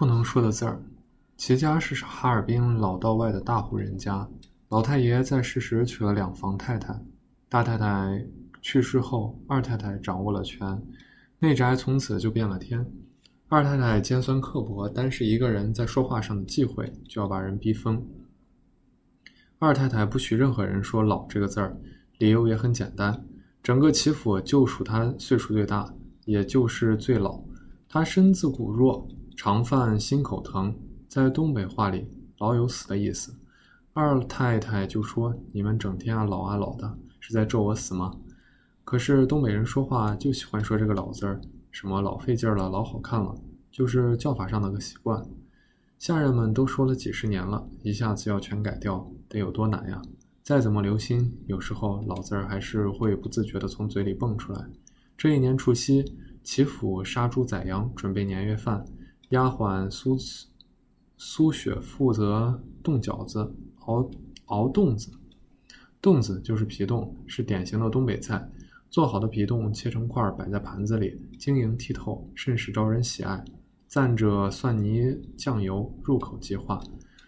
不能说的字儿。齐家是哈尔滨老道外的大户人家，老太爷在世时娶了两房太太，大太太去世后，二太太掌握了权，内宅从此就变了天。二太太尖酸刻薄，单是一个人在说话上的忌讳，就要把人逼疯。二太太不许任何人说“老”这个字儿，理由也很简单：整个齐府就属她岁数最大，也就是最老。她身子骨弱，常犯心口疼，在东北话里老有死的意思。二太太就说：“你们整天啊老啊老的，是在咒我死吗？”可是东北人说话就喜欢说这个“老”字儿。什么老费劲了，老好看了，就是叫法上的个习惯。下人们都说了几十年了，一下子要全改掉，得有多难呀？再怎么留心，有时候老字儿还是会不自觉地从嘴里蹦出来。这一年除夕，齐府杀猪宰羊，准备年夜饭。丫鬟苏苏雪负责冻饺子、熬熬冻子。冻子就是皮冻，是典型的东北菜。做好的皮冻切成块，摆在盘子里，晶莹剔透，甚是招人喜爱。蘸着蒜泥酱油，入口即化。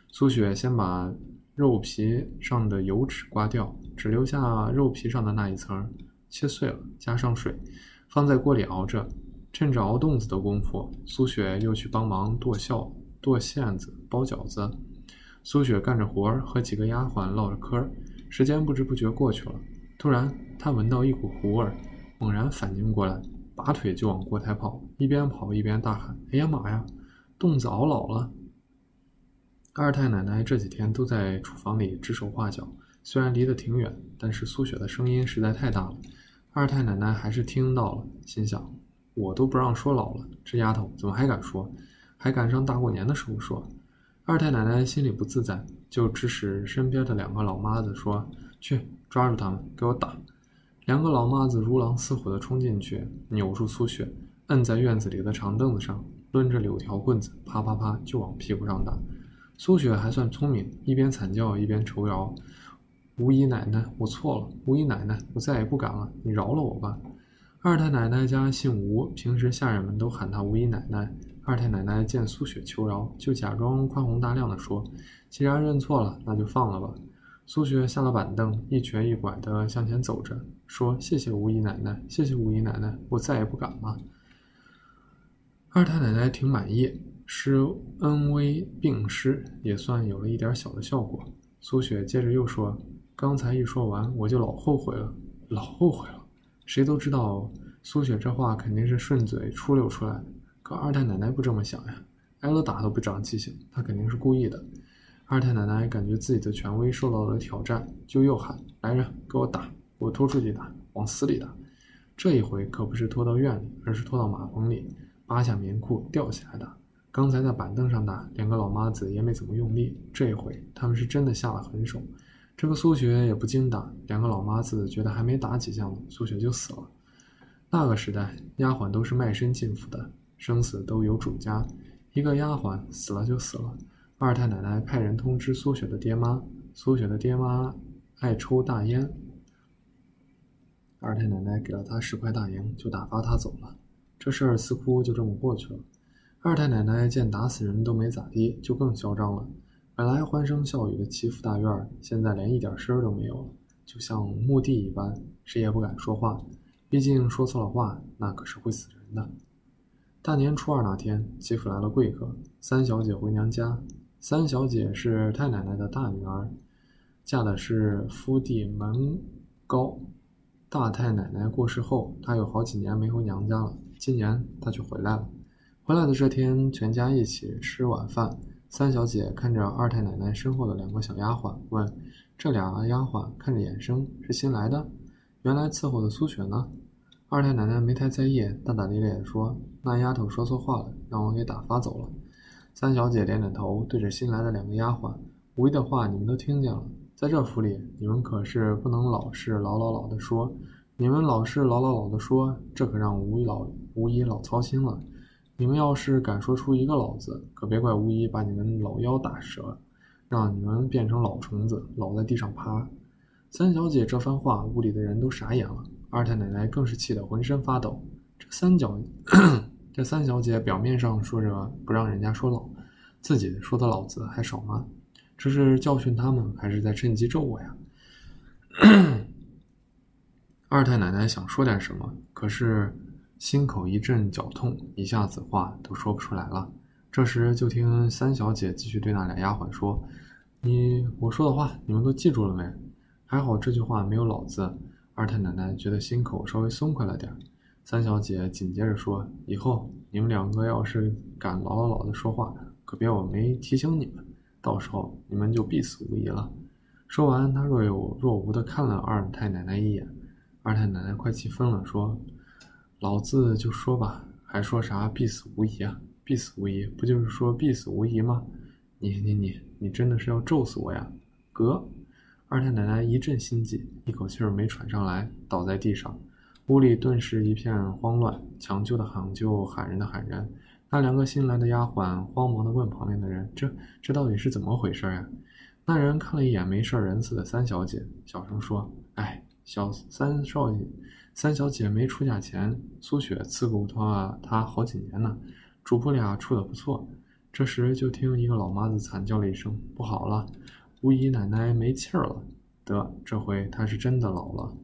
苏雪先把肉皮上的油脂刮掉，只留下肉皮上的那一层，切碎了，加上水，放在锅里熬着。趁着熬冻子的功夫，苏雪又去帮忙剁馅、剁馅子、包饺子。苏雪干着活儿，和几个丫鬟唠着嗑，时间不知不觉过去了。突然，她闻到一股糊味儿，猛然反应过来，拔腿就往锅台跑，一边跑一边大喊：“哎呀妈呀，冻子熬老了！”二太奶奶这几天都在厨房里指手画脚，虽然离得挺远，但是苏雪的声音实在太大了，二太奶奶还是听到了，心想：“我都不让说老了，这丫头怎么还敢说？还赶上大过年的时候说。”二太奶奶心里不自在，就指使身边的两个老妈子说。去抓住他们，给我打！两个老妈子如狼似虎地冲进去，扭住苏雪，摁在院子里的长凳子上，抡着柳条棍子，啪啪啪就往屁股上打。苏雪还算聪明，一边惨叫一边求饶：“吴姨奶奶，我错了，吴姨奶奶，我再也不敢了，你饶了我吧。”二太奶奶家姓吴，平时下人们都喊她吴姨奶奶。二太奶奶见苏雪求饶，就假装宽宏大量地说：“既然认错了，那就放了吧。”苏雪下了板凳，一瘸一拐地向前走着，说：“谢谢吴姨奶奶，谢谢吴姨奶奶，我再也不敢了。”二太奶奶挺满意，施恩威并施，也算有了一点小的效果。苏雪接着又说：“刚才一说完，我就老后悔了，老后悔了。”谁都知道，苏雪这话肯定是顺嘴出溜出来的，可二太奶奶不这么想呀，挨了打都不长记性，她肯定是故意的。二太奶奶感觉自己的权威受到了挑战，就又喊：“来人，给我打！我拖出去打，往死里打！”这一回可不是拖到院里，而是拖到马棚里，扒下棉裤吊起来打。刚才在板凳上打，两个老妈子也没怎么用力，这一回他们是真的下了狠手。这个苏雪也不经打，两个老妈子觉得还没打几下呢，苏雪就死了。那个时代，丫鬟都是卖身进府的，生死都有主家，一个丫鬟死了就死了。二太奶奶派人通知苏雪的爹妈，苏雪的爹妈爱抽大烟。二太奶奶给了他十块大洋，就打发他走了。这事儿似乎就这么过去了。二太奶奶见打死人都没咋地，就更嚣张了。本来欢声笑语的齐府大院，现在连一点声儿都没有了，就像墓地一般，谁也不敢说话。毕竟说错了话，那可是会死人的。大年初二那天，齐府来了贵客，三小姐回娘家。三小姐是太奶奶的大女儿，嫁的是夫弟门高。大太奶奶过世后，她有好几年没回娘家了。今年她就回来了。回来的这天，全家一起吃晚饭。三小姐看着二太奶奶身后的两个小丫鬟，问：“这俩丫鬟看着眼生，是新来的？原来伺候的苏雪呢？”二太奶奶没太在意，大大咧咧地说：“那丫头说错话了，让我给打发走了。”三小姐点点头，对着新来的两个丫鬟：“吴姨的话你们都听见了，在这府里，你们可是不能老是老老老的说。你们老是老老老的说，这可让吴老吴姨老操心了。你们要是敢说出一个老字，可别怪巫姨把你们老腰打折，让你们变成老虫子，老在地上爬。”三小姐这番话，屋里的人都傻眼了。二太奶奶更是气得浑身发抖。这三角，这三小姐表面上说着不让人家说老，自己说的老子还少吗？这是教训他们，还是在趁机咒我呀？二太奶奶想说点什么，可是心口一阵绞痛，一下子话都说不出来了。这时，就听三小姐继续对那俩丫鬟说：“你我说的话，你们都记住了没？还好这句话没有老字。”二太奶奶觉得心口稍微松快了点。三小姐紧接着说：“以后你们两个要是敢老老的说话，可别我没提醒你们，到时候你们就必死无疑了。”说完，她若有若无的看了二太奶奶一眼。二太奶奶快气疯了，说：“老子就说吧，还说啥必死无疑啊？必死无疑，不就是说必死无疑吗？你你你，你真的是要咒死我呀？”哥，二太奶奶一阵心悸，一口气儿没喘上来，倒在地上。屋里顿时一片慌乱，抢救的喊救，喊人的喊人。那两个新来的丫鬟慌忙地问旁边的人：“这这到底是怎么回事呀？”那人看了一眼没事人似的三小姐，小声说：“哎。”小三少爷，三小姐没出嫁前，苏雪伺候她她好几年呢，主仆俩处的不错。这时就听一个老妈子惨叫了一声：“不好了，巫姨奶奶没气儿了！”得，这回她是真的老了。